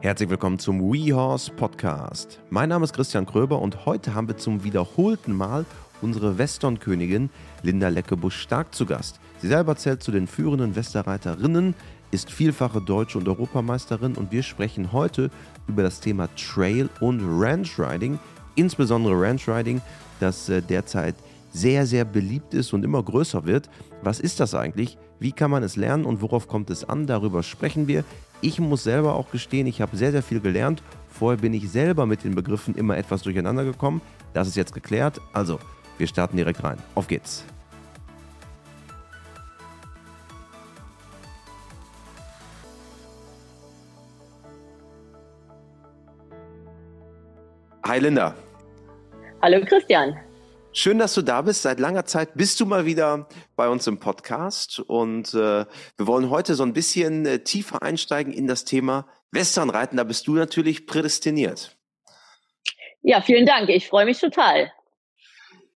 Herzlich willkommen zum WeHorse Podcast. Mein Name ist Christian Kröber und heute haben wir zum wiederholten Mal unsere Westernkönigin Linda Leckebusch-Stark zu Gast. Sie selber zählt zu den führenden Westerreiterinnen, ist vielfache deutsche und Europameisterin und wir sprechen heute über das Thema Trail und Ranch Riding, insbesondere Ranch Riding, das äh, derzeit sehr, sehr beliebt ist und immer größer wird. Was ist das eigentlich? Wie kann man es lernen und worauf kommt es an? Darüber sprechen wir. Ich muss selber auch gestehen, ich habe sehr, sehr viel gelernt. Vorher bin ich selber mit den Begriffen immer etwas durcheinander gekommen. Das ist jetzt geklärt. Also, wir starten direkt rein. Auf geht's. Hi Linda. Hallo Christian. Schön, dass du da bist. Seit langer Zeit bist du mal wieder bei uns im Podcast und äh, wir wollen heute so ein bisschen äh, tiefer einsteigen in das Thema Westernreiten. Da bist du natürlich prädestiniert. Ja, vielen Dank. Ich freue mich total.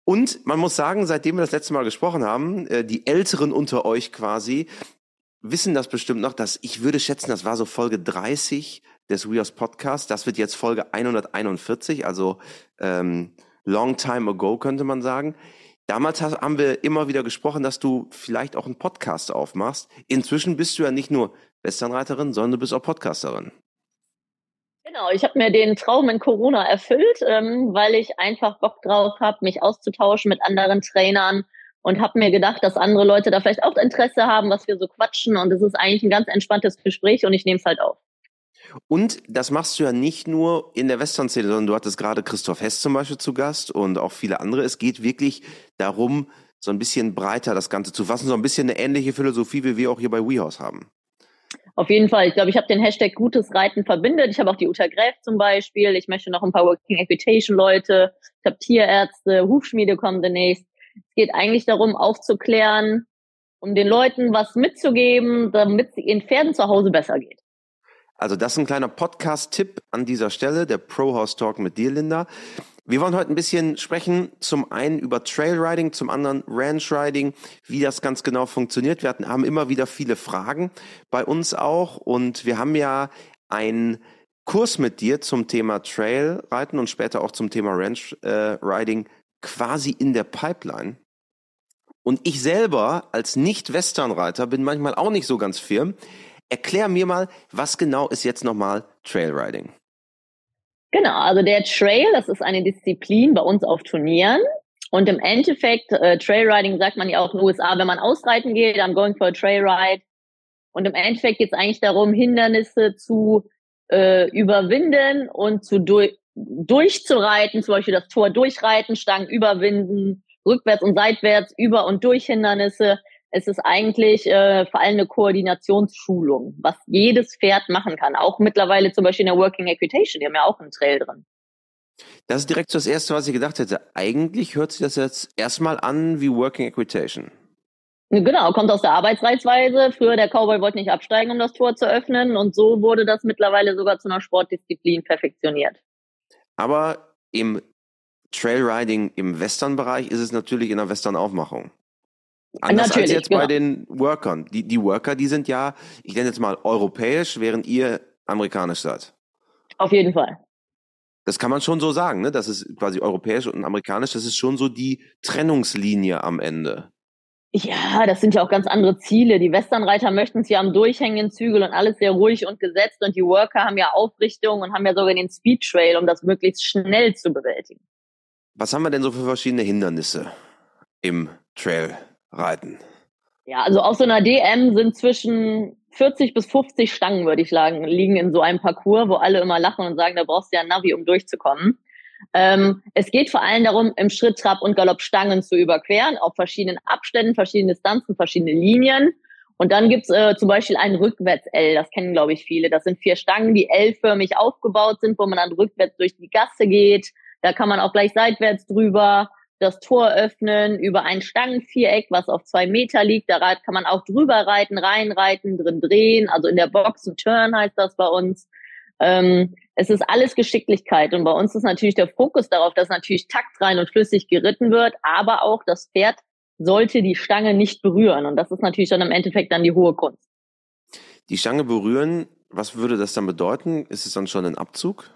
Und man muss sagen, seitdem wir das letzte Mal gesprochen haben, äh, die Älteren unter euch quasi wissen das bestimmt noch, dass ich würde schätzen, das war so Folge 30 des WeHorse Podcasts. Das wird jetzt Folge 141, also ähm, long time ago, könnte man sagen. Damals haben wir immer wieder gesprochen, dass du vielleicht auch einen Podcast aufmachst. Inzwischen bist du ja nicht nur Westernreiterin, sondern du bist auch Podcasterin. Genau, ich habe mir den Traum in Corona erfüllt, ähm, weil ich einfach Bock drauf habe, mich auszutauschen mit anderen Trainern und habe mir gedacht, dass andere Leute da vielleicht auch Interesse haben, was wir so quatschen. Und es ist eigentlich ein ganz entspanntes Gespräch und ich nehme es halt auf. Und das machst du ja nicht nur in der Western-Szene, sondern du hattest gerade Christoph Hess zum Beispiel zu Gast und auch viele andere. Es geht wirklich darum, so ein bisschen breiter das Ganze zu fassen, so ein bisschen eine ähnliche Philosophie, wie wir auch hier bei WeHouse haben. Auf jeden Fall. Ich glaube, ich habe den Hashtag gutes Reiten verbindet. Ich habe auch die Uta Gräf zum Beispiel. Ich möchte noch ein paar Working Equitation Leute. Ich habe Tierärzte, Hufschmiede kommen demnächst. Es geht eigentlich darum, aufzuklären, um den Leuten was mitzugeben, damit es ihren Pferden zu Hause besser geht. Also das ist ein kleiner Podcast-Tipp an dieser Stelle, der Pro Horse Talk mit dir, Linda. Wir wollen heute ein bisschen sprechen, zum einen über Trailriding, zum anderen Ranch Riding, wie das ganz genau funktioniert. Wir hatten, haben immer wieder viele Fragen bei uns auch und wir haben ja einen Kurs mit dir zum Thema Trailreiten und später auch zum Thema Ranch äh, quasi in der Pipeline. Und ich selber als Nicht-Westernreiter bin manchmal auch nicht so ganz firm. Erklär mir mal, was genau ist jetzt nochmal Trailriding? Genau, also der Trail, das ist eine Disziplin bei uns auf Turnieren. Und im Endeffekt, äh, Trailriding sagt man ja auch in den USA, wenn man ausreiten geht, I'm going for a Trailride. Und im Endeffekt geht es eigentlich darum, Hindernisse zu äh, überwinden und zu durch, durchzureiten, zum Beispiel das Tor durchreiten, Stangen überwinden, rückwärts und seitwärts, über und durch Hindernisse es ist eigentlich äh, vor allem eine Koordinationsschulung, was jedes Pferd machen kann. Auch mittlerweile zum Beispiel in der Working Equitation, die haben ja auch einen Trail drin. Das ist direkt das Erste, was ich gedacht hätte. Eigentlich hört sich das jetzt erstmal an wie Working Equitation. Genau, kommt aus der Arbeitsreizweise. Früher der Cowboy wollte nicht absteigen, um das Tor zu öffnen. Und so wurde das mittlerweile sogar zu einer Sportdisziplin perfektioniert. Aber im Trailriding im Western-Bereich ist es natürlich in der Western-Aufmachung. Anders Natürlich, als jetzt genau. bei den Workern. Die, die Worker, die sind ja, ich nenne jetzt mal europäisch, während ihr amerikanisch seid. Auf jeden Fall. Das kann man schon so sagen, ne? Das ist quasi europäisch und amerikanisch, das ist schon so die Trennungslinie am Ende. Ja, das sind ja auch ganz andere Ziele. Die Westernreiter möchten es ja am durchhängenden Zügel und alles sehr ruhig und gesetzt und die Worker haben ja Aufrichtung und haben ja sogar den Speed Trail, um das möglichst schnell zu bewältigen. Was haben wir denn so für verschiedene Hindernisse im Trail? Reiten? Ja, also auf so einer DM sind zwischen 40 bis 50 Stangen, würde ich sagen, liegen in so einem Parcours, wo alle immer lachen und sagen, da brauchst du ja ein Navi, um durchzukommen. Ähm, es geht vor allem darum, im Schritt, Trab und Galopp Stangen zu überqueren, auf verschiedenen Abständen, verschiedene Distanzen, verschiedene Linien. Und dann gibt's äh, zum Beispiel ein Rückwärts-L, das kennen, glaube ich, viele. Das sind vier Stangen, die L-förmig aufgebaut sind, wo man dann rückwärts durch die Gasse geht. Da kann man auch gleich seitwärts drüber das Tor öffnen über ein Stangenviereck, was auf zwei Meter liegt. Da kann man auch drüber reiten, reinreiten, drin drehen. Also in der Box ein Turn heißt das bei uns. Ähm, es ist alles Geschicklichkeit und bei uns ist natürlich der Fokus darauf, dass natürlich taktrein und flüssig geritten wird, aber auch das Pferd sollte die Stange nicht berühren und das ist natürlich dann im Endeffekt dann die hohe Kunst. Die Stange berühren Was würde das dann bedeuten? Ist es dann schon ein Abzug?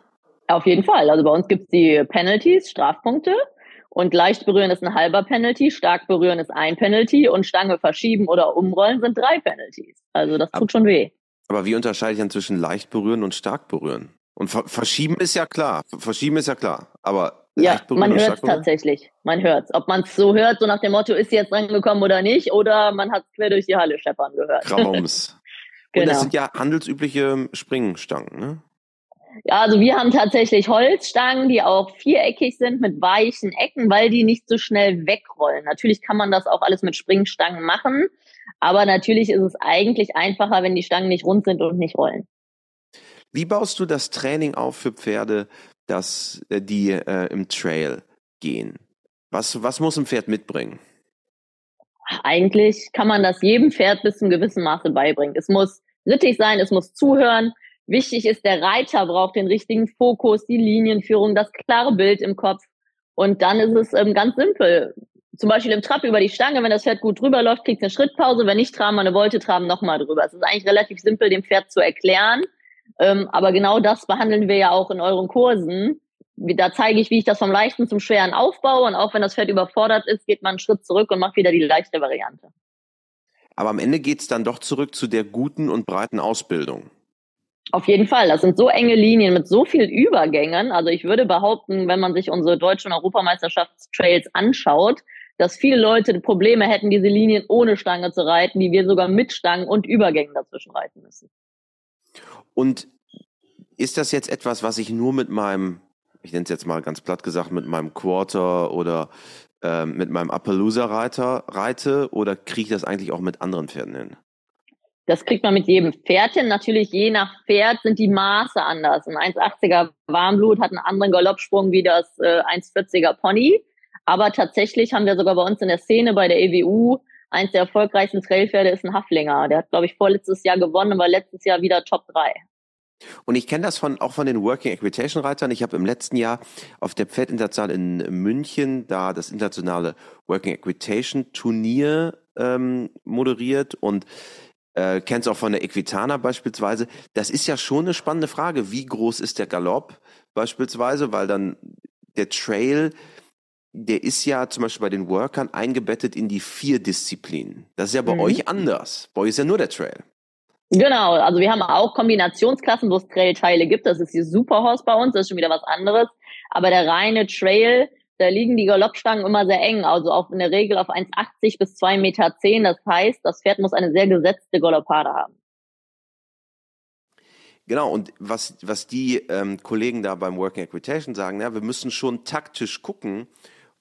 Auf jeden Fall. Also bei uns gibt es die Penalties, Strafpunkte. Und leicht berühren ist ein halber Penalty, stark berühren ist ein Penalty und Stange verschieben oder umrollen sind drei Penalties. Also das tut schon weh. Aber wie unterscheide ich dann zwischen leicht berühren und stark berühren? Und verschieben ist ja klar. Verschieben ist ja klar. Aber ja, man hört es tatsächlich. Man hört es. Ob man es so hört, so nach dem Motto, ist sie jetzt reingekommen oder nicht, oder man hat es quer durch die Halle scheppern gehört. Kramums. genau. Und das sind ja handelsübliche Springstangen, ne? Ja, also wir haben tatsächlich Holzstangen, die auch viereckig sind mit weichen Ecken, weil die nicht so schnell wegrollen. Natürlich kann man das auch alles mit Springstangen machen, aber natürlich ist es eigentlich einfacher, wenn die Stangen nicht rund sind und nicht rollen. Wie baust du das Training auf für Pferde, dass äh, die äh, im Trail gehen? Was, was muss ein Pferd mitbringen? Eigentlich kann man das jedem Pferd bis zum gewissen Maße beibringen. Es muss rittig sein, es muss zuhören, Wichtig ist, der Reiter braucht den richtigen Fokus, die Linienführung, das klare Bild im Kopf. Und dann ist es ähm, ganz simpel. Zum Beispiel im Trab über die Stange, wenn das Pferd gut drüber läuft, kriegt es eine Schrittpause. Wenn nicht, traben wir eine Wolte, traben nochmal drüber. Es ist eigentlich relativ simpel, dem Pferd zu erklären. Ähm, aber genau das behandeln wir ja auch in euren Kursen. Da zeige ich, wie ich das vom leichten zum schweren aufbaue. Und auch wenn das Pferd überfordert ist, geht man einen Schritt zurück und macht wieder die leichte Variante. Aber am Ende geht es dann doch zurück zu der guten und breiten Ausbildung. Auf jeden Fall. Das sind so enge Linien mit so vielen Übergängen. Also ich würde behaupten, wenn man sich unsere deutschen Europameisterschaftstrails anschaut, dass viele Leute Probleme hätten, diese Linien ohne Stange zu reiten, die wir sogar mit Stangen und Übergängen dazwischen reiten müssen. Und ist das jetzt etwas, was ich nur mit meinem, ich nenne es jetzt mal ganz platt gesagt, mit meinem Quarter oder äh, mit meinem Appaloosa-Reiter reite oder kriege ich das eigentlich auch mit anderen Pferden hin? Das kriegt man mit jedem Pferd hin. Natürlich je nach Pferd sind die Maße anders. Ein 1,80er Warmblut hat einen anderen Galoppsprung wie das äh, 1,40er Pony. Aber tatsächlich haben wir sogar bei uns in der Szene bei der EWU eins der erfolgreichsten Trailpferde ist ein Haflinger. Der hat, glaube ich, vorletztes Jahr gewonnen war letztes Jahr wieder Top 3. Und ich kenne das von, auch von den Working Equitation Reitern. Ich habe im letzten Jahr auf der Pferdinternational in München da das internationale Working Equitation Turnier ähm, moderiert und äh, kennst auch von der Equitana beispielsweise. Das ist ja schon eine spannende Frage. Wie groß ist der Galopp beispielsweise? Weil dann der Trail, der ist ja zum Beispiel bei den Workern eingebettet in die vier Disziplinen. Das ist ja bei mhm. euch anders. Bei euch ist ja nur der Trail. Genau, also wir haben auch Kombinationsklassen, wo es Trail-Teile gibt. Das ist die Superhorse bei uns, das ist schon wieder was anderes. Aber der reine Trail, da liegen die Galoppstangen immer sehr eng, also auch in der Regel auf 1,80 bis 2,10 Meter. Das heißt, das Pferd muss eine sehr gesetzte Galoppade haben. Genau, und was, was die ähm, Kollegen da beim Working Equitation sagen, ja, wir müssen schon taktisch gucken,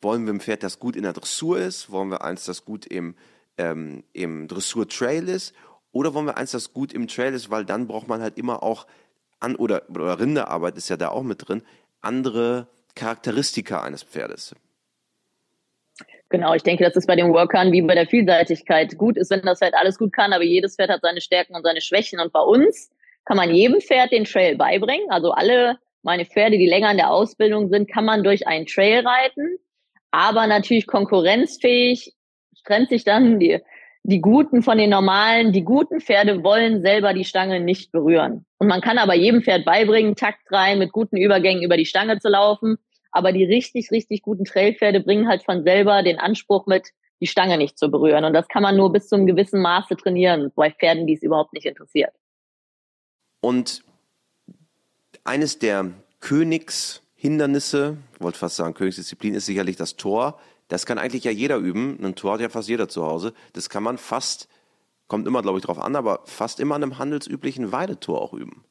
wollen wir ein Pferd, das gut in der Dressur ist, wollen wir eins, das gut im, ähm, im Dressur-Trail ist, oder wollen wir eins, das gut im Trail ist, weil dann braucht man halt immer auch an, oder, oder Rinderarbeit ist ja da auch mit drin, andere Charakteristika eines Pferdes. Genau, ich denke, das ist bei den Workern wie bei der Vielseitigkeit. Gut ist, wenn das Pferd alles gut kann, aber jedes Pferd hat seine Stärken und seine Schwächen. Und bei uns kann man jedem Pferd den Trail beibringen. Also alle meine Pferde, die länger in der Ausbildung sind, kann man durch einen Trail reiten. Aber natürlich konkurrenzfähig trennt sich dann die, die Guten von den normalen. Die guten Pferde wollen selber die Stange nicht berühren. Und man kann aber jedem Pferd beibringen, Takt rein, mit guten Übergängen über die Stange zu laufen. Aber die richtig, richtig guten Trailpferde bringen halt von selber den Anspruch mit, die Stange nicht zu berühren. Und das kann man nur bis zu einem gewissen Maße trainieren, bei Pferden, die es überhaupt nicht interessiert. Und eines der Königshindernisse, wollte fast sagen Königsdisziplin, ist sicherlich das Tor. Das kann eigentlich ja jeder üben. Ein Tor hat ja fast jeder zu Hause. Das kann man fast, kommt immer, glaube ich, drauf an, aber fast immer an einem handelsüblichen Weidetor auch üben.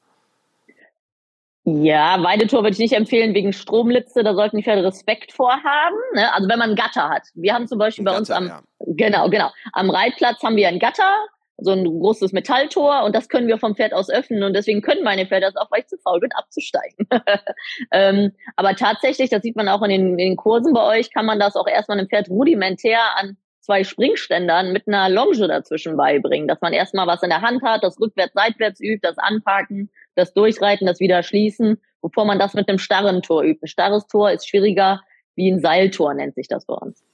Ja, Weidetor würde ich nicht empfehlen wegen Stromlitze, da sollten die Pferde Respekt vorhaben. Ne? Also wenn man ein Gatter hat. Wir haben zum Beispiel ein bei Gatter, uns am, ja. genau, genau, am Reitplatz haben wir ein Gatter, so ein großes Metalltor und das können wir vom Pferd aus öffnen und deswegen können meine Pferde das auch, weil ich zu faul bin, abzusteigen. ähm, aber tatsächlich, das sieht man auch in den, in den Kursen bei euch, kann man das auch erstmal einem Pferd rudimentär an zwei Springständern mit einer Longe dazwischen beibringen, dass man erstmal was in der Hand hat, das rückwärts, seitwärts übt, das Anpacken, das Durchreiten, das wieder schließen, bevor man das mit einem starren Tor übt. Ein starres Tor ist schwieriger wie ein Seiltor, nennt sich das bei uns.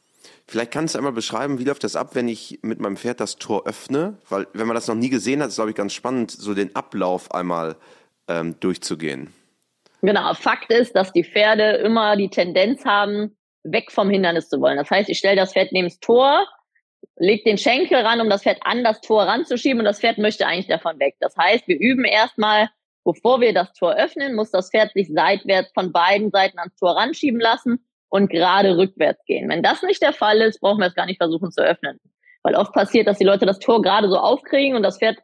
Vielleicht kannst du einmal beschreiben, wie läuft das ab, wenn ich mit meinem Pferd das Tor öffne? Weil, wenn man das noch nie gesehen hat, ist, glaube ich, ganz spannend, so den Ablauf einmal ähm, durchzugehen. Genau, Fakt ist, dass die Pferde immer die Tendenz haben, weg vom Hindernis zu wollen. Das heißt, ich stelle das Pferd neben das Tor, lege den Schenkel ran, um das Pferd an das Tor ranzuschieben und das Pferd möchte eigentlich davon weg. Das heißt, wir üben erstmal, bevor wir das Tor öffnen, muss das Pferd sich seitwärts von beiden Seiten ans Tor ranschieben lassen und gerade rückwärts gehen. Wenn das nicht der Fall ist, brauchen wir es gar nicht versuchen zu öffnen. Weil oft passiert, dass die Leute das Tor gerade so aufkriegen und das Pferd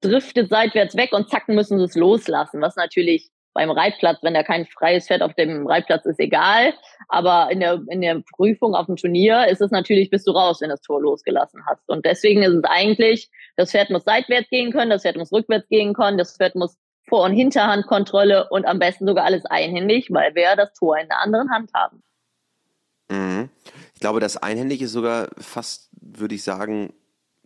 driftet seitwärts weg und zacken müssen sie es loslassen, was natürlich beim Reitplatz, wenn da kein freies Pferd auf dem Reitplatz ist, egal. Aber in der, in der Prüfung auf dem Turnier ist es natürlich, bist du raus, wenn das Tor losgelassen hast. Und deswegen ist es eigentlich, das Pferd muss seitwärts gehen können, das Pferd muss rückwärts gehen können, das Pferd muss Vor- und Hinterhandkontrolle und am besten sogar alles einhändig, weil wir das Tor in der anderen Hand haben. Mhm. Ich glaube, das einhändig ist sogar fast, würde ich sagen,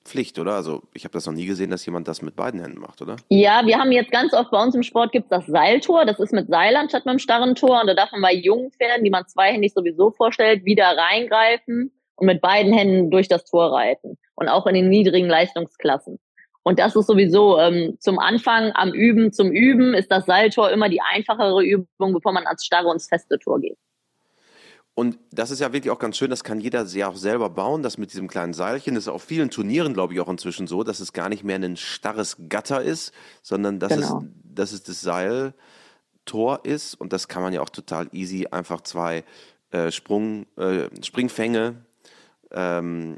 Pflicht, oder? Also ich habe das noch nie gesehen, dass jemand das mit beiden Händen macht, oder? Ja, wir haben jetzt ganz oft bei uns im Sport gibt es das Seiltor. Das ist mit Seil anstatt mit einem starren Tor. Und da darf man bei jungen Pferden, die man zweihändig sowieso vorstellt, wieder reingreifen und mit beiden Händen durch das Tor reiten. Und auch in den niedrigen Leistungsklassen. Und das ist sowieso ähm, zum Anfang am Üben, zum Üben ist das Seiltor immer die einfachere Übung, bevor man ans starre und feste Tor geht. Und das ist ja wirklich auch ganz schön, das kann jeder sehr auch selber bauen, das mit diesem kleinen Seilchen. Das ist auf vielen Turnieren, glaube ich, auch inzwischen so, dass es gar nicht mehr ein starres Gatter ist, sondern dass, genau. es, dass es das Seiltor ist. Und das kann man ja auch total easy einfach zwei äh, Sprung, äh, Springfänge ähm,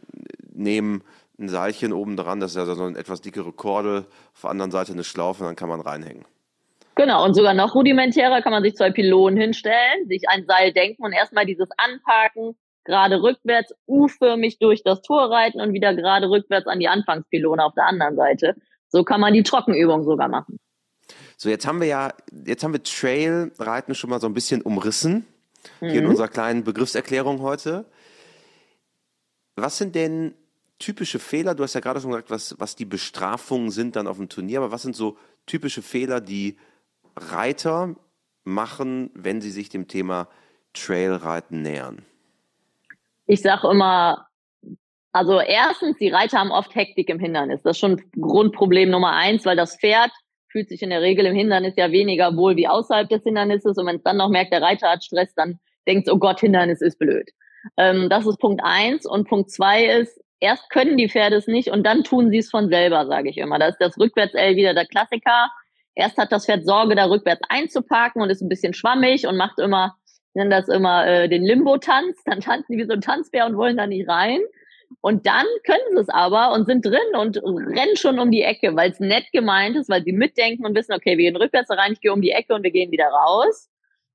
nehmen, ein Seilchen oben dran, das ist ja so eine etwas dickere Kordel, auf der anderen Seite eine Schlaufe und dann kann man reinhängen. Genau, und sogar noch rudimentärer kann man sich zwei Pylonen hinstellen, sich ein Seil denken und erstmal dieses Anparken, gerade rückwärts, U-förmig durch das Tor reiten und wieder gerade rückwärts an die Anfangspylone auf der anderen Seite. So kann man die Trockenübung sogar machen. So, jetzt haben wir ja, jetzt haben wir Trail-Reiten schon mal so ein bisschen umrissen, mhm. hier in mhm. unserer kleinen Begriffserklärung heute. Was sind denn typische Fehler? Du hast ja gerade schon gesagt, was, was die Bestrafungen sind dann auf dem Turnier, aber was sind so typische Fehler, die Reiter machen, wenn sie sich dem Thema Trailreiten nähern? Ich sage immer, also erstens, die Reiter haben oft Hektik im Hindernis. Das ist schon Grundproblem Nummer eins, weil das Pferd fühlt sich in der Regel im Hindernis ja weniger wohl wie außerhalb des Hindernisses. Und wenn es dann noch merkt, der Reiter hat Stress, dann denkt es, oh Gott, Hindernis ist blöd. Ähm, das ist Punkt eins. Und Punkt zwei ist, erst können die Pferde es nicht und dann tun sie es von selber, sage ich immer. Da ist das Rückwärts-L wieder der Klassiker. Erst hat das Pferd Sorge, da rückwärts einzuparken und ist ein bisschen schwammig und macht immer, nennen das immer äh, den Limbo-Tanz. Dann tanzen die wie so ein Tanzbär und wollen da nicht rein. Und dann können sie es aber und sind drin und rennen schon um die Ecke, weil es nett gemeint ist, weil sie mitdenken und wissen, okay, wir gehen rückwärts rein, ich gehe um die Ecke und wir gehen wieder raus.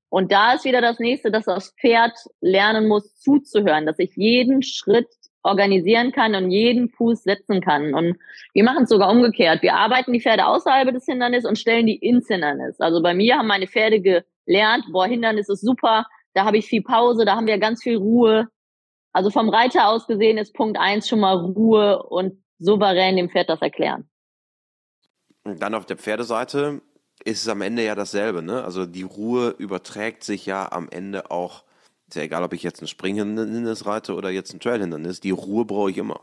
Und da ist wieder das nächste, dass das Pferd lernen muss, zuzuhören, dass ich jeden Schritt organisieren kann und jeden Fuß setzen kann. Und wir machen es sogar umgekehrt. Wir arbeiten die Pferde außerhalb des Hindernisses und stellen die ins Hindernis. Also bei mir haben meine Pferde gelernt, boah, Hindernis ist super, da habe ich viel Pause, da haben wir ganz viel Ruhe. Also vom Reiter aus gesehen ist Punkt eins schon mal Ruhe und souverän dem Pferd das erklären. Und dann auf der Pferdeseite ist es am Ende ja dasselbe, ne? Also die Ruhe überträgt sich ja am Ende auch ist ja egal, ob ich jetzt ein Springhindernis reite oder jetzt ein Trailhindernis, die Ruhe brauche ich immer.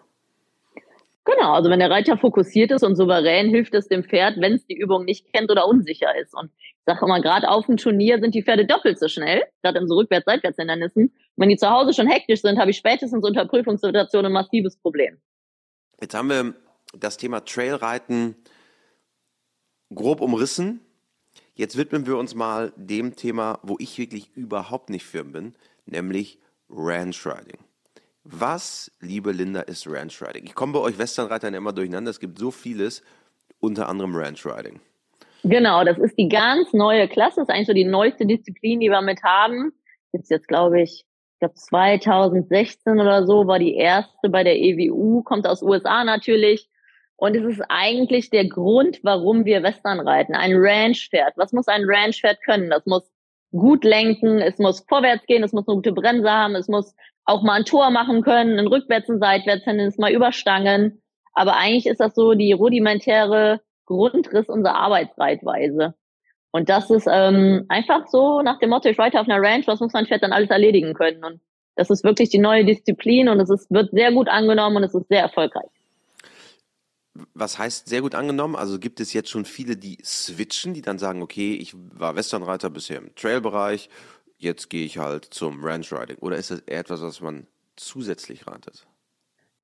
Genau, also wenn der Reiter fokussiert ist und souverän, hilft es dem Pferd, wenn es die Übung nicht kennt oder unsicher ist. Und ich sage immer, gerade auf dem Turnier sind die Pferde doppelt so schnell, gerade in so Rückwärts-Seitwärts-Hindernissen. Wenn die zu Hause schon hektisch sind, habe ich spätestens unter Prüfungssituationen ein massives Problem. Jetzt haben wir das Thema Trailreiten grob umrissen. Jetzt widmen wir uns mal dem Thema, wo ich wirklich überhaupt nicht firm bin, nämlich Ranch Riding. Was, liebe Linda, ist Ranch Riding? Ich komme bei euch Westernreitern immer durcheinander. Es gibt so vieles, unter anderem Ranch Riding. Genau, das ist die ganz neue Klasse. Das ist eigentlich so die neueste Disziplin, die wir mit haben. Gibt jetzt, glaube ich, ich glaube 2016 oder so war die erste bei der EWU, kommt aus USA natürlich. Und es ist eigentlich der Grund, warum wir Western reiten. Ein Ranch-Pferd. Was muss ein Ranch-Pferd können? Das muss gut lenken, es muss vorwärts gehen, es muss eine gute Bremse haben, es muss auch mal ein Tor machen können, ein Rückwärts, ein Seitwärts, es mal überstangen. Aber eigentlich ist das so die rudimentäre Grundriss unserer Arbeitsreitweise. Und das ist ähm, einfach so nach dem Motto, ich reite auf einer Ranch, was muss mein Pferd dann alles erledigen können? Und Das ist wirklich die neue Disziplin und es ist, wird sehr gut angenommen und es ist sehr erfolgreich. Was heißt sehr gut angenommen? Also gibt es jetzt schon viele, die switchen, die dann sagen, okay, ich war Westernreiter bisher im Trailbereich, jetzt gehe ich halt zum Ranch Riding. Oder ist das eher etwas, was man zusätzlich ratet?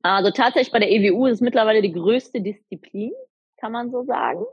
Also tatsächlich bei der EWU ist es mittlerweile die größte Disziplin, kann man so sagen.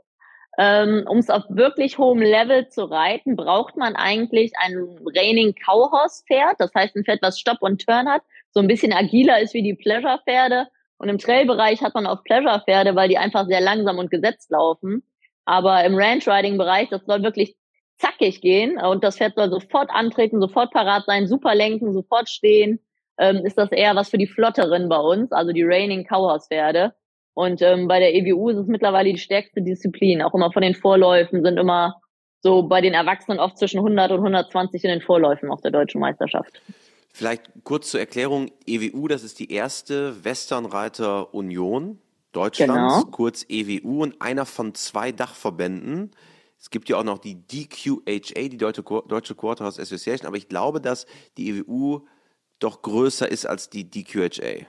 Ähm, um es auf wirklich hohem Level zu reiten, braucht man eigentlich ein Raining Cowhorse Pferd. Das heißt ein Pferd, was Stopp und Turn hat, so ein bisschen agiler ist wie die Pleasure Pferde. Und im Trailbereich hat man auch Pleasure Pferde, weil die einfach sehr langsam und gesetzt laufen. Aber im Ranch Riding Bereich, das soll wirklich zackig gehen und das Pferd soll sofort antreten, sofort parat sein, super lenken, sofort stehen. Ähm, ist das eher was für die Flotteren bei uns, also die Raining Cowhorse Pferde. Und ähm, bei der EWU ist es mittlerweile die stärkste Disziplin. Auch immer von den Vorläufen sind immer so bei den Erwachsenen oft zwischen 100 und 120 in den Vorläufen auf der deutschen Meisterschaft. Vielleicht kurz zur Erklärung. EWU, das ist die erste Westernreiter Union Deutschlands, genau. kurz EWU und einer von zwei Dachverbänden. Es gibt ja auch noch die DQHA, die Deutsche, Deutsche Quarterhouse Association, aber ich glaube, dass die EWU doch größer ist als die DQHA.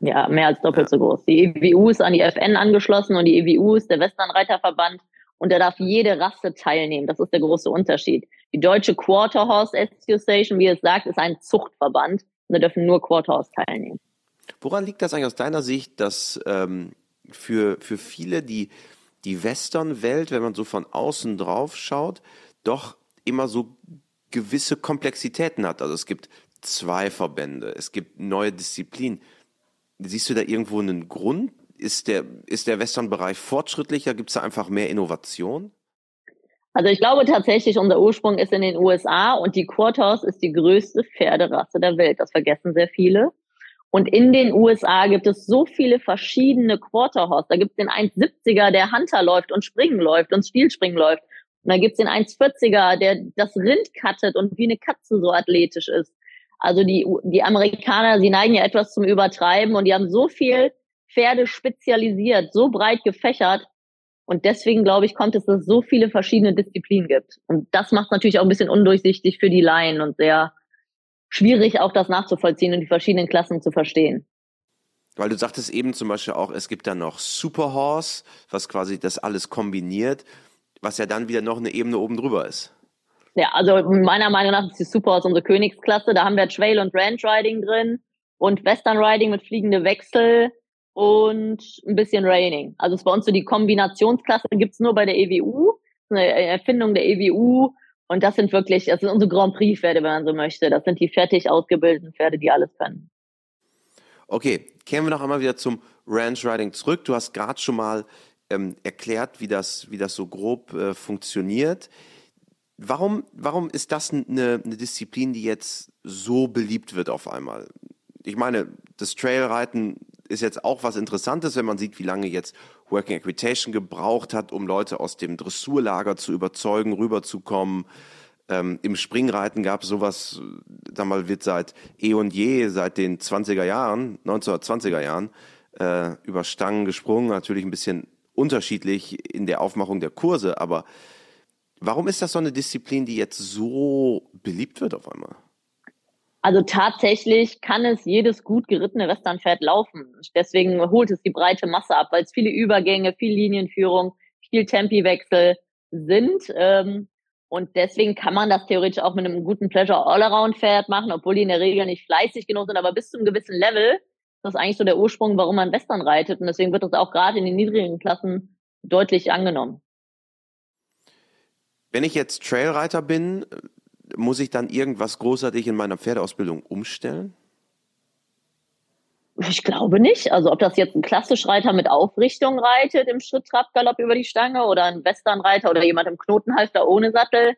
Ja, mehr als doppelt ja. so groß. Die EWU ist an die FN angeschlossen und die EWU ist der Westernreiterverband und da darf jede Rasse teilnehmen. Das ist der große Unterschied. Die deutsche Quarterhorse Association, wie es sagt, ist ein Zuchtverband und da dürfen nur Quarterhorse teilnehmen. Woran liegt das eigentlich aus deiner Sicht, dass ähm, für, für viele die, die Western-Welt, wenn man so von außen drauf schaut, doch immer so gewisse Komplexitäten hat? Also es gibt zwei Verbände, es gibt neue Disziplinen. Siehst du da irgendwo einen Grund? Ist der, ist der Western-Bereich fortschrittlicher? Gibt es da einfach mehr Innovation? Also ich glaube tatsächlich, unser Ursprung ist in den USA und die Quarters ist die größte Pferderasse der Welt. Das vergessen sehr viele. Und in den USA gibt es so viele verschiedene Quarterhorse. Da gibt es den 1,70er, der Hunter läuft und springen läuft und Spielspringen läuft. Und da gibt es den 1,40er, der das Rind cuttet und wie eine Katze so athletisch ist. Also die, die Amerikaner, sie neigen ja etwas zum Übertreiben und die haben so viel Pferde spezialisiert, so breit gefächert. Und deswegen glaube ich, kommt es, dass es so viele verschiedene Disziplinen gibt. Und das macht natürlich auch ein bisschen undurchsichtig für die Laien und sehr schwierig auch das nachzuvollziehen und die verschiedenen Klassen zu verstehen. Weil du sagtest eben zum Beispiel auch, es gibt dann noch Superhorse, was quasi das alles kombiniert, was ja dann wieder noch eine Ebene oben drüber ist. Ja, also meiner Meinung nach ist die Superhorse unsere Königsklasse. Da haben wir Trail und Ranch Riding drin und Western Riding mit fliegende Wechsel und ein bisschen Raining. Also es ist bei uns so die Kombinationsklasse gibt's nur bei der EWU, eine Erfindung der EWU. Und das sind wirklich, das sind unsere Grand Prix-Pferde, wenn man so möchte. Das sind die fertig ausgebildeten Pferde, die alles können. Okay, kehren wir noch einmal wieder zum Ranch Riding zurück. Du hast gerade schon mal ähm, erklärt, wie das, wie das so grob äh, funktioniert. Warum, warum ist das eine, eine Disziplin, die jetzt so beliebt wird auf einmal? Ich meine, das Trailreiten ist jetzt auch was Interessantes, wenn man sieht, wie lange jetzt Working Equitation gebraucht hat, um Leute aus dem Dressurlager zu überzeugen, rüberzukommen. Ähm, Im Springreiten gab es sowas, da mal wird seit eh und je, seit den 20er Jahren, 1920er Jahren, äh, über Stangen gesprungen. Natürlich ein bisschen unterschiedlich in der Aufmachung der Kurse, aber Warum ist das so eine Disziplin, die jetzt so beliebt wird auf einmal? Also tatsächlich kann es jedes gut gerittene Westernpferd laufen. Deswegen holt es die breite Masse ab, weil es viele Übergänge, viel Linienführung, viel Tempiwechsel sind. Ähm, und deswegen kann man das theoretisch auch mit einem guten Pleasure All-Around Pferd machen, obwohl die in der Regel nicht fleißig genug sind, aber bis zu einem gewissen Level ist das eigentlich so der Ursprung, warum man Western reitet. Und deswegen wird das auch gerade in den niedrigen Klassen deutlich angenommen. Wenn ich jetzt Trailreiter bin, muss ich dann irgendwas großartig in meiner Pferdeausbildung umstellen? Ich glaube nicht. Also ob das jetzt ein Klassischreiter mit Aufrichtung reitet im Schritt, Trab, Galopp über die Stange oder ein Westernreiter oder jemand im Knotenhalfter ohne Sattel.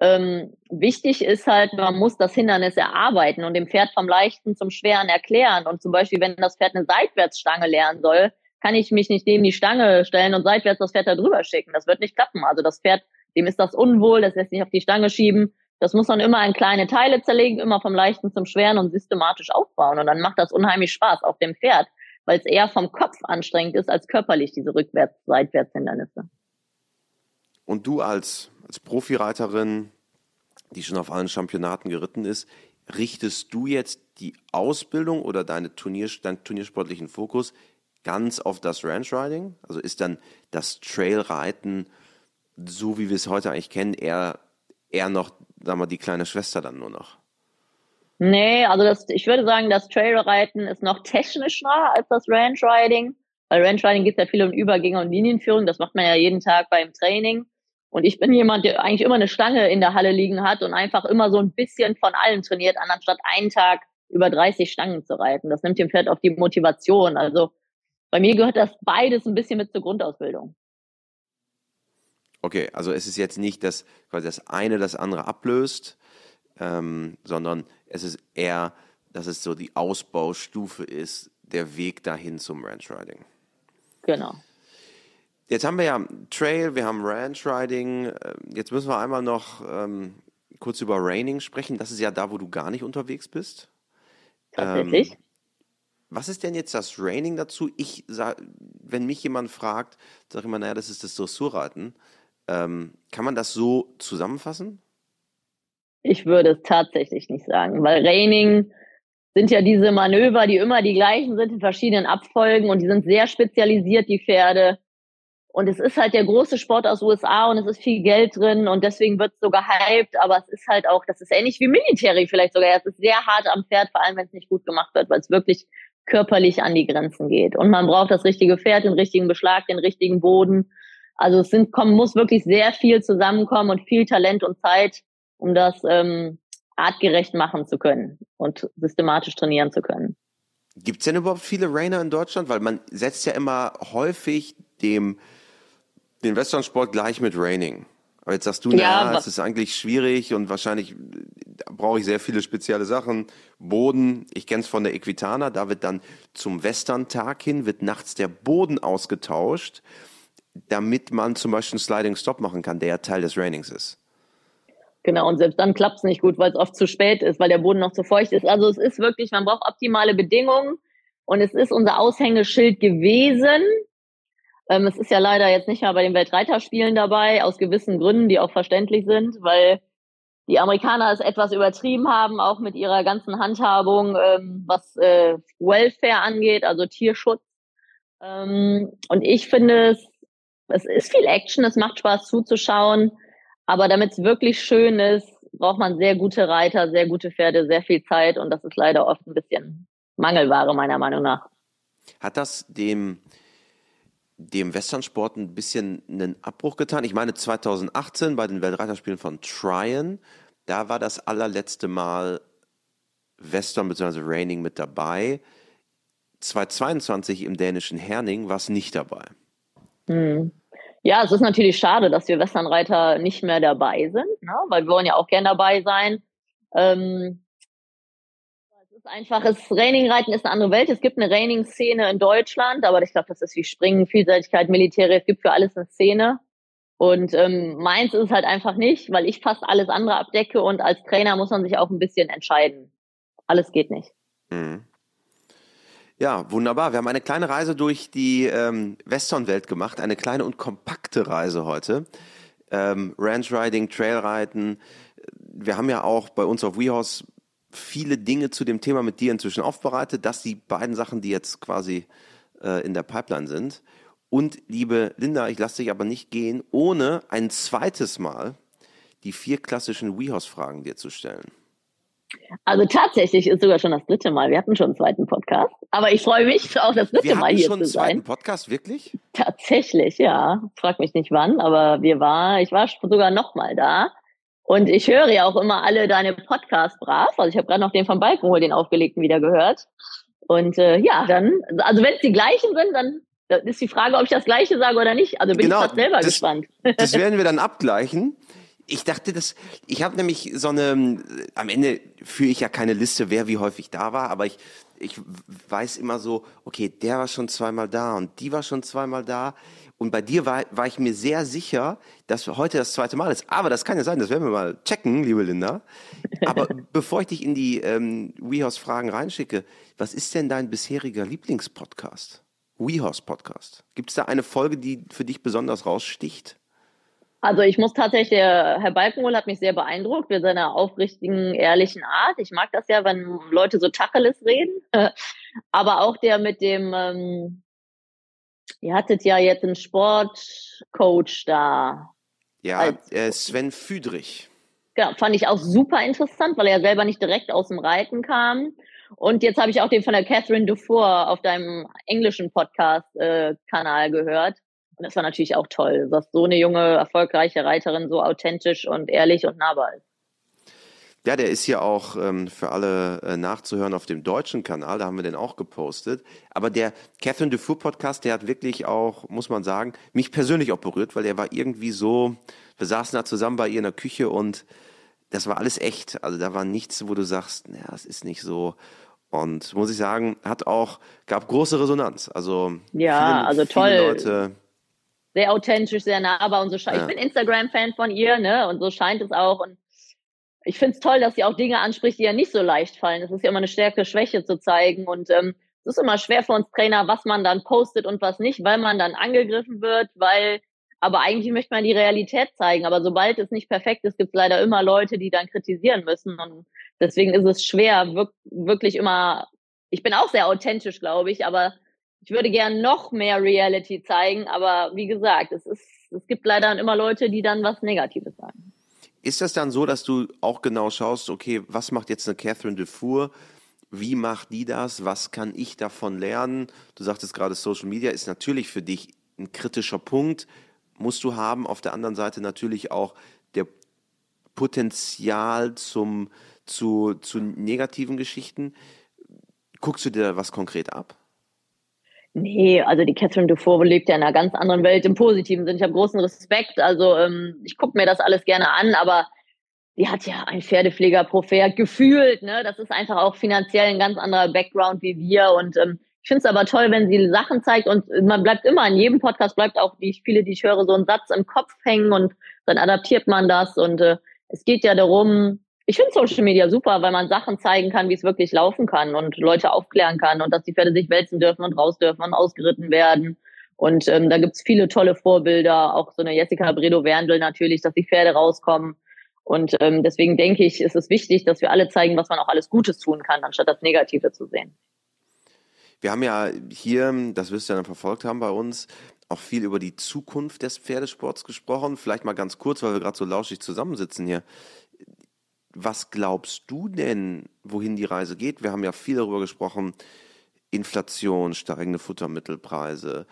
Ähm, wichtig ist halt, man muss das Hindernis erarbeiten und dem Pferd vom Leichten zum Schweren erklären. Und zum Beispiel, wenn das Pferd eine Seitwärtsstange lernen soll, kann ich mich nicht neben die Stange stellen und seitwärts das Pferd da drüber schicken. Das wird nicht klappen. Also das Pferd dem ist das unwohl, das lässt sich auf die Stange schieben. Das muss man immer in kleine Teile zerlegen, immer vom Leichten zum Schweren und systematisch aufbauen. Und dann macht das unheimlich Spaß auf dem Pferd, weil es eher vom Kopf anstrengend ist als körperlich, diese rückwärts-, seitwärts Hindernisse. Und du als, als Profireiterin, die schon auf allen Championaten geritten ist, richtest du jetzt die Ausbildung oder deine Turnier, deinen turniersportlichen Fokus ganz auf das Ranch Riding? Also ist dann das Trailreiten, so wie wir es heute eigentlich kennen, eher, eher noch, sagen wir, die kleine Schwester dann nur noch? Nee, also das, ich würde sagen, das Trailreiten ist noch technischer als das Ranch Riding. Weil Ranch Riding geht ja viel um Übergänge und Linienführung. Das macht man ja jeden Tag beim Training. Und ich bin jemand, der eigentlich immer eine Stange in der Halle liegen hat und einfach immer so ein bisschen von allem trainiert, anstatt einen Tag über 30 Stangen zu reiten. Das nimmt dem Pferd auch die Motivation. Also bei mir gehört das beides ein bisschen mit zur Grundausbildung. Okay, also es ist jetzt nicht, dass quasi das eine das andere ablöst, ähm, sondern es ist eher, dass es so die Ausbaustufe ist, der Weg dahin zum Ranch Riding. Genau. Jetzt haben wir ja Trail, wir haben Ranch Riding. Äh, jetzt müssen wir einmal noch ähm, kurz über Raining sprechen. Das ist ja da, wo du gar nicht unterwegs bist. Tatsächlich. Ähm, was ist denn jetzt das Raining dazu? Ich sag, wenn mich jemand fragt, sage ich immer, naja, das ist das Dressurreiten. Ähm, kann man das so zusammenfassen? Ich würde es tatsächlich nicht sagen, weil Raining sind ja diese Manöver, die immer die gleichen sind in verschiedenen Abfolgen und die sind sehr spezialisiert, die Pferde. Und es ist halt der große Sport aus USA und es ist viel Geld drin und deswegen wird es so gehypt, aber es ist halt auch, das ist ähnlich wie Military vielleicht sogar. Es ist sehr hart am Pferd, vor allem wenn es nicht gut gemacht wird, weil es wirklich körperlich an die Grenzen geht. Und man braucht das richtige Pferd, den richtigen Beschlag, den richtigen Boden. Also es sind, kommen, muss wirklich sehr viel zusammenkommen und viel Talent und Zeit, um das ähm, artgerecht machen zu können und systematisch trainieren zu können. Gibt es denn überhaupt viele Rainer in Deutschland? Weil man setzt ja immer häufig dem den Westernsport gleich mit Raining. Aber jetzt sagst du, ja, naja, es ist eigentlich schwierig und wahrscheinlich brauche ich sehr viele spezielle Sachen. Boden, ich kenne es von der Equitana, da wird dann zum Western-Tag hin, wird nachts der Boden ausgetauscht, damit man zum Beispiel einen Sliding Stop machen kann, der ja Teil des Rainings ist. Genau, und selbst dann klappt es nicht gut, weil es oft zu spät ist, weil der Boden noch zu feucht ist. Also es ist wirklich, man braucht optimale Bedingungen und es ist unser Aushängeschild gewesen, ähm, es ist ja leider jetzt nicht mehr bei den Weltreiterspielen dabei, aus gewissen Gründen, die auch verständlich sind, weil die Amerikaner es etwas übertrieben haben, auch mit ihrer ganzen Handhabung, ähm, was äh, Welfare angeht, also Tierschutz. Ähm, und ich finde es, es ist viel Action, es macht Spaß zuzuschauen, aber damit es wirklich schön ist, braucht man sehr gute Reiter, sehr gute Pferde, sehr viel Zeit und das ist leider oft ein bisschen Mangelware meiner Meinung nach. Hat das dem dem Westernsport ein bisschen einen Abbruch getan. Ich meine, 2018 bei den Weltreiterspielen von Tryon, da war das allerletzte Mal Western bzw. Raining mit dabei. 2022 im dänischen Herning war es nicht dabei. Hm. Ja, es ist natürlich schade, dass wir Westernreiter nicht mehr dabei sind, ne? weil wir wollen ja auch gern dabei sein. Ähm, ist einfach, das Raining-Reiten ist eine andere Welt. Es gibt eine Raining-Szene in Deutschland, aber ich glaube, das ist wie Springen, Vielseitigkeit, Militär. Es gibt für alles eine Szene. Und ähm, meins ist es halt einfach nicht, weil ich fast alles andere abdecke und als Trainer muss man sich auch ein bisschen entscheiden. Alles geht nicht. Mhm. Ja, wunderbar. Wir haben eine kleine Reise durch die ähm, Western-Welt gemacht, eine kleine und kompakte Reise heute. Ähm, Ranch Riding, Trailreiten. Wir haben ja auch bei uns auf WeHorse viele Dinge zu dem Thema mit dir inzwischen aufbereitet. Das die beiden Sachen, die jetzt quasi äh, in der Pipeline sind. Und liebe Linda, ich lasse dich aber nicht gehen, ohne ein zweites Mal die vier klassischen WeHorse-Fragen dir zu stellen. Also tatsächlich ist sogar schon das dritte Mal. Wir hatten schon einen zweiten Podcast. Aber ich freue mich auch das dritte wir Mal hier zu sein. Wir schon einen zweiten Podcast, wirklich? Tatsächlich, ja. Frag mich nicht wann, aber wir war, ich war sogar noch mal da. Und ich höre ja auch immer alle deine Podcasts brav. Also ich habe gerade noch den von Balkenhol, den aufgelegten, wieder gehört. Und äh, ja, dann, also wenn es die gleichen sind, dann ist die Frage, ob ich das Gleiche sage oder nicht. Also bin genau, ich gerade selber das, gespannt. Das werden wir dann abgleichen. Ich dachte, dass ich habe nämlich so eine. Am Ende führe ich ja keine Liste, wer wie häufig da war, aber ich ich weiß immer so, okay, der war schon zweimal da und die war schon zweimal da. Und bei dir war, war ich mir sehr sicher, dass heute das zweite Mal ist. Aber das kann ja sein, das werden wir mal checken, liebe Linda. Aber bevor ich dich in die ähm, WeHorse-Fragen reinschicke, was ist denn dein bisheriger Lieblingspodcast? WeHorse-Podcast. Gibt es da eine Folge, die für dich besonders raussticht? Also ich muss tatsächlich, Herr Balkenhol hat mich sehr beeindruckt mit seiner aufrichtigen, ehrlichen Art. Ich mag das ja, wenn Leute so Tacheles reden. Aber auch der mit dem, ähm, ihr hattet ja jetzt einen Sportcoach da. Ja, als, äh, Sven Füdrich. Genau, fand ich auch super interessant, weil er selber nicht direkt aus dem Reiten kam. Und jetzt habe ich auch den von der Catherine Dufour auf deinem englischen Podcast-Kanal äh, gehört. Und das war natürlich auch toll, dass so eine junge, erfolgreiche Reiterin so authentisch und ehrlich und nahbar ist. Ja, der ist ja auch ähm, für alle äh, nachzuhören auf dem deutschen Kanal, da haben wir den auch gepostet. Aber der Catherine Dufour Podcast, der hat wirklich auch, muss man sagen, mich persönlich auch berührt, weil der war irgendwie so, wir saßen da zusammen bei ihr in der Küche und das war alles echt. Also da war nichts, wo du sagst, naja, das ist nicht so. Und muss ich sagen, hat auch, gab große Resonanz. Also, ja, viele, also toll. Leute, sehr authentisch, sehr nahbar und so scheint. Ja. Ich bin Instagram-Fan von ihr, ne? Und so scheint es auch. Und ich finde es toll, dass sie auch Dinge anspricht, die ja nicht so leicht fallen. Es ist ja immer eine Stärke, Schwäche zu zeigen. Und ähm, es ist immer schwer für uns Trainer, was man dann postet und was nicht, weil man dann angegriffen wird, weil aber eigentlich möchte man die Realität zeigen. Aber sobald es nicht perfekt ist, gibt es leider immer Leute, die dann kritisieren müssen. Und deswegen ist es schwer, wirklich immer. Ich bin auch sehr authentisch, glaube ich, aber ich würde gern noch mehr Reality zeigen, aber wie gesagt, es ist, es gibt leider immer Leute, die dann was Negatives sagen. Ist das dann so, dass du auch genau schaust, okay, was macht jetzt eine Catherine Dufour? Wie macht die das? Was kann ich davon lernen? Du sagtest gerade, Social Media ist natürlich für dich ein kritischer Punkt, musst du haben. Auf der anderen Seite natürlich auch der Potenzial zum, zu, zu negativen Geschichten. Guckst du dir was konkret ab? Nee, also die Catherine Dufour lebt ja in einer ganz anderen Welt im positiven Sinn. Ich habe großen Respekt. Also ähm, ich gucke mir das alles gerne an, aber die hat ja ein Pferdepfleger pro gefühlt. Ne? Das ist einfach auch finanziell ein ganz anderer Background wie wir. Und ähm, ich finde es aber toll, wenn sie Sachen zeigt und man bleibt immer, in jedem Podcast bleibt auch, die viele, die ich höre, so ein Satz im Kopf hängen und dann adaptiert man das. Und äh, es geht ja darum, ich finde Social Media super, weil man Sachen zeigen kann, wie es wirklich laufen kann und Leute aufklären kann und dass die Pferde sich wälzen dürfen und raus dürfen und ausgeritten werden. Und ähm, da gibt's viele tolle Vorbilder, auch so eine Jessica Bredo-Werndl natürlich, dass die Pferde rauskommen. Und ähm, deswegen denke ich, ist es wichtig, dass wir alle zeigen, was man auch alles Gutes tun kann, anstatt das Negative zu sehen. Wir haben ja hier, das wirst du ja dann verfolgt haben bei uns, auch viel über die Zukunft des Pferdesports gesprochen. Vielleicht mal ganz kurz, weil wir gerade so lauschig zusammensitzen hier. Was glaubst du denn, wohin die Reise geht? Wir haben ja viel darüber gesprochen. Inflation, steigende Futtermittelpreise,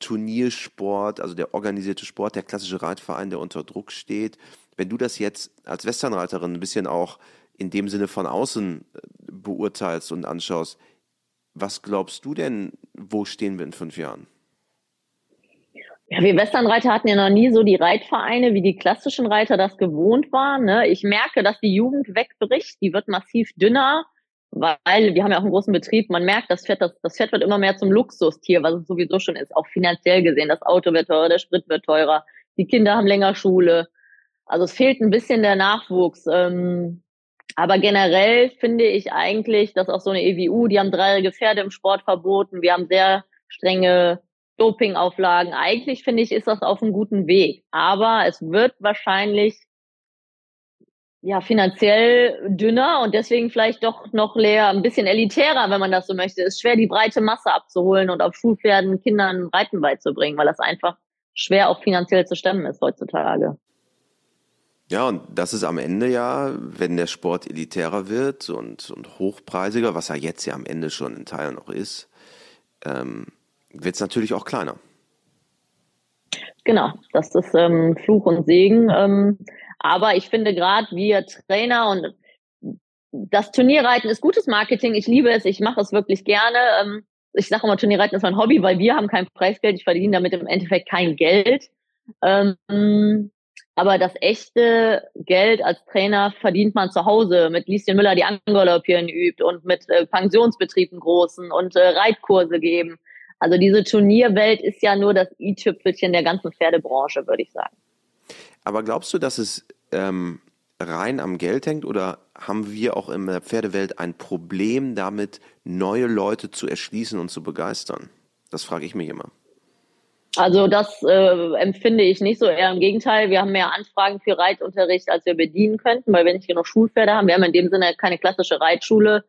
Turniersport, also der organisierte Sport, der klassische Reitverein, der unter Druck steht. Wenn du das jetzt als Westernreiterin ein bisschen auch in dem Sinne von außen äh, beurteilst und anschaust, was glaubst du denn, wo stehen wir in fünf Jahren? Ja, wir Westernreiter hatten ja noch nie so die Reitvereine, wie die klassischen Reiter das gewohnt waren. Ne? Ich merke, dass die Jugend wegbricht, die wird massiv dünner, weil wir haben ja auch einen großen Betrieb. Man merkt, das Fett, das, das Fett wird immer mehr zum Luxustier, was es sowieso schon ist, auch finanziell gesehen. Das Auto wird teurer, der Sprit wird teurer, die Kinder haben länger Schule. Also es fehlt ein bisschen der Nachwuchs. Ähm, aber generell finde ich eigentlich, dass auch so eine EWU, die haben dreijährige Pferde im Sport verboten. Wir haben sehr strenge Dopingauflagen. Eigentlich finde ich, ist das auf einem guten Weg. Aber es wird wahrscheinlich ja finanziell dünner und deswegen vielleicht doch noch leer, ein bisschen elitärer, wenn man das so möchte. Es ist schwer, die breite Masse abzuholen und auf Schulpferden Kindern Reiten beizubringen, weil das einfach schwer auch finanziell zu stemmen ist heutzutage. Ja, und das ist am Ende ja, wenn der Sport elitärer wird und, und hochpreisiger, was er jetzt ja am Ende schon in Teilen noch ist, ähm, wird es natürlich auch kleiner. Genau, das ist ähm, Fluch und Segen. Ähm, aber ich finde gerade wir Trainer und das Turnierreiten ist gutes Marketing. Ich liebe es, ich mache es wirklich gerne. Ähm, ich sage immer, Turnierreiten ist mein Hobby, weil wir haben kein Preisgeld. Ich verdiene damit im Endeffekt kein Geld. Ähm, aber das echte Geld als Trainer verdient man zu Hause mit Lieschen Müller, die Angaloppien übt und mit äh, Pensionsbetrieben großen und äh, Reitkurse geben. Also diese Turnierwelt ist ja nur das i-Tüpfelchen der ganzen Pferdebranche, würde ich sagen. Aber glaubst du, dass es ähm, rein am Geld hängt oder haben wir auch in der Pferdewelt ein Problem damit, neue Leute zu erschließen und zu begeistern? Das frage ich mich immer. Also das äh, empfinde ich nicht so, eher im Gegenteil. Wir haben mehr Anfragen für Reitunterricht, als wir bedienen könnten, weil wir nicht genug Schulpferde haben. Wir haben in dem Sinne keine klassische Reitschule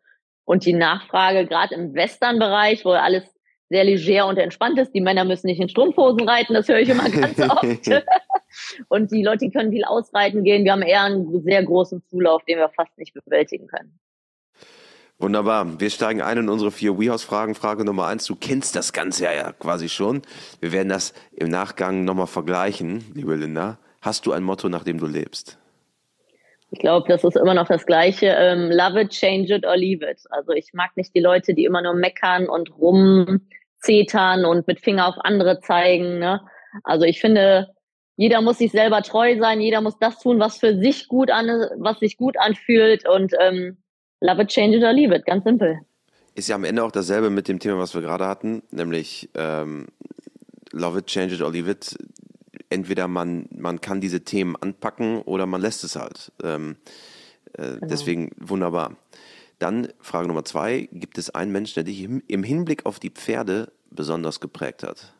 und die Nachfrage gerade im Western-Bereich, wo alles sehr leger und entspannt ist. Die Männer müssen nicht in Strumpfhosen reiten, das höre ich immer ganz oft. und die Leute können viel ausreiten gehen. Wir haben eher einen sehr großen Zulauf, den wir fast nicht bewältigen können. Wunderbar. Wir steigen ein in unsere vier WeHouse-Fragen. Frage Nummer eins. Du kennst das Ganze ja, quasi schon. Wir werden das im Nachgang nochmal vergleichen, liebe Linda. Hast du ein Motto, nach dem du lebst? Ich glaube, das ist immer noch das Gleiche. Ähm, love it, change it or leave it. Also ich mag nicht die Leute, die immer nur meckern und rumzetern und mit Finger auf andere zeigen. Ne? Also ich finde, jeder muss sich selber treu sein. Jeder muss das tun, was für sich gut an, was sich gut anfühlt und ähm, Love it, change it or leave it. Ganz simpel. Ist ja am Ende auch dasselbe mit dem Thema, was wir gerade hatten, nämlich ähm, Love it, change it or leave it. Entweder man, man kann diese Themen anpacken oder man lässt es halt. Ähm, äh, genau. Deswegen wunderbar. Dann Frage Nummer zwei. Gibt es einen Menschen, der dich im Hinblick auf die Pferde besonders geprägt hat?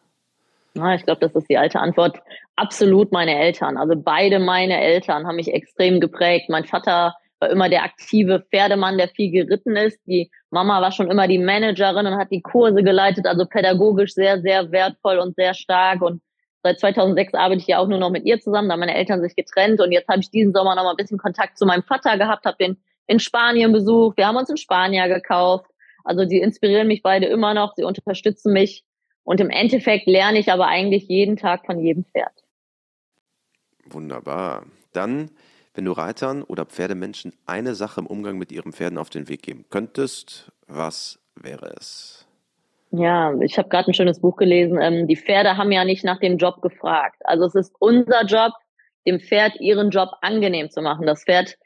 Na, ich glaube, das ist die alte Antwort. Absolut meine Eltern. Also beide meine Eltern haben mich extrem geprägt. Mein Vater war immer der aktive Pferdemann, der viel geritten ist. Die Mama war schon immer die Managerin und hat die Kurse geleitet, also pädagogisch sehr, sehr wertvoll und sehr stark. Und seit 2006 arbeite ich ja auch nur noch mit ihr zusammen, da haben meine Eltern sich getrennt. Und jetzt habe ich diesen Sommer noch mal ein bisschen Kontakt zu meinem Vater gehabt, habe den in Spanien besucht. Wir haben uns in Spanien gekauft. Also die inspirieren mich beide immer noch, sie unterstützen mich. Und im Endeffekt lerne ich aber eigentlich jeden Tag von jedem Pferd. Wunderbar. Dann wenn du Reitern oder Pferdemenschen eine Sache im Umgang mit ihren Pferden auf den Weg geben könntest, was wäre es? Ja, ich habe gerade ein schönes Buch gelesen. Ähm, die Pferde haben ja nicht nach dem Job gefragt. Also es ist unser Job, dem Pferd ihren Job angenehm zu machen. Das Pferd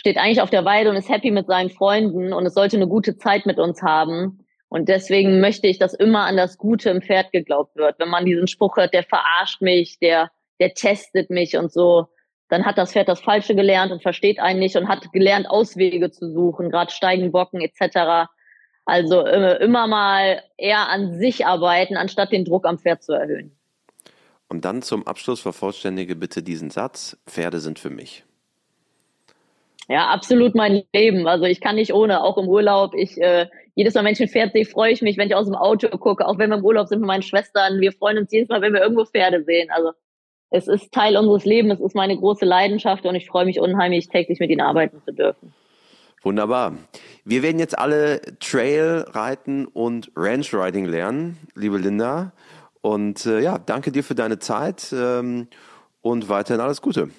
steht eigentlich auf der Weide und ist happy mit seinen Freunden und es sollte eine gute Zeit mit uns haben. Und deswegen möchte ich, dass immer an das Gute im Pferd geglaubt wird. Wenn man diesen Spruch hört, der verarscht mich, der, der testet mich und so, dann hat das Pferd das Falsche gelernt und versteht einen nicht und hat gelernt, Auswege zu suchen, gerade Steigen, Bocken etc. Also äh, immer mal eher an sich arbeiten, anstatt den Druck am Pferd zu erhöhen. Und dann zum Abschluss vervollständige bitte diesen Satz, Pferde sind für mich. Ja, absolut mein Leben. Also ich kann nicht ohne, auch im Urlaub. Ich äh, jedes Mal, wenn ich ein Pferd sehe, freue ich mich, wenn ich aus dem Auto gucke, auch wenn wir im Urlaub sind mit meinen Schwestern. Wir freuen uns jedes Mal, wenn wir irgendwo Pferde sehen. Also es ist Teil unseres Lebens, es ist meine große Leidenschaft und ich freue mich unheimlich, täglich mit ihnen arbeiten zu dürfen. Wunderbar. Wir werden jetzt alle Trail reiten und Ranch Riding lernen, liebe Linda. Und äh, ja, danke dir für deine Zeit ähm, und weiterhin alles Gute.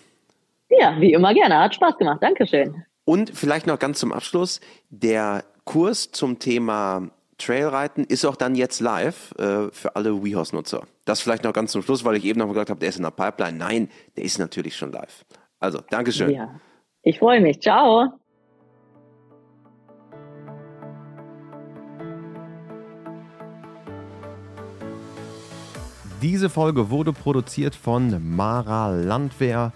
Ja, wie immer gerne. Hat Spaß gemacht. Dankeschön. Und vielleicht noch ganz zum Abschluss, der Kurs zum Thema Trailreiten ist auch dann jetzt live äh, für alle WeHorse-Nutzer. Das vielleicht noch ganz zum Schluss, weil ich eben noch gesagt habe, der ist in der Pipeline. Nein, der ist natürlich schon live. Also, Dankeschön. Ja, ich freue mich. Ciao. Diese Folge wurde produziert von Mara Landwehr.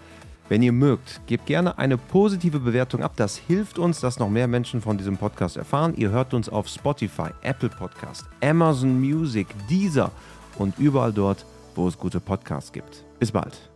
Wenn ihr mögt, gebt gerne eine positive Bewertung ab. Das hilft uns, dass noch mehr Menschen von diesem Podcast erfahren. Ihr hört uns auf Spotify, Apple Podcast, Amazon Music, Deezer und überall dort, wo es gute Podcasts gibt. Bis bald.